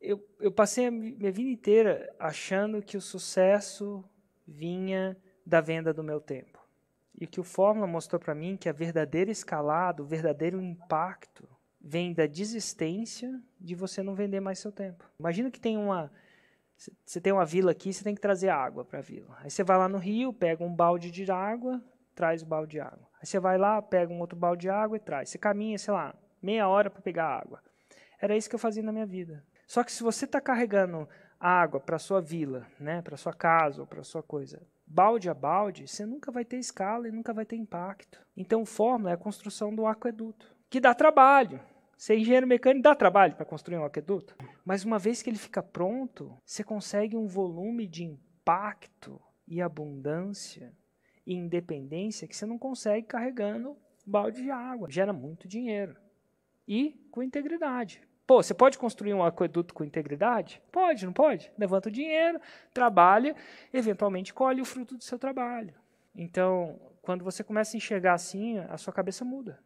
eu, eu passei a minha vida inteira achando que o sucesso vinha da venda do meu tempo. E que o Fórmula mostrou para mim que a verdadeira escalada, o verdadeiro impacto, vem da desistência de você não vender mais seu tempo. Imagina que tem uma você tem uma vila aqui, você tem que trazer água para a vila. Aí você vai lá no rio, pega um balde de água, traz o balde de água. Aí você vai lá, pega um outro balde de água e traz. Você caminha, sei lá, meia hora para pegar água. Era isso que eu fazia na minha vida. Só que se você está carregando água para sua vila, né, para sua casa ou para sua coisa, balde a balde, você nunca vai ter escala e nunca vai ter impacto. Então, fórmula é a construção do aqueduto, que dá trabalho. Ser engenheiro mecânico dá trabalho para construir um aqueduto, mas uma vez que ele fica pronto, você consegue um volume de impacto e abundância e independência que você não consegue carregando balde de água. Gera muito dinheiro. E com integridade. Pô, você pode construir um aqueduto com integridade? Pode, não pode? Levanta o dinheiro, trabalha, eventualmente colhe o fruto do seu trabalho. Então, quando você começa a enxergar assim, a sua cabeça muda.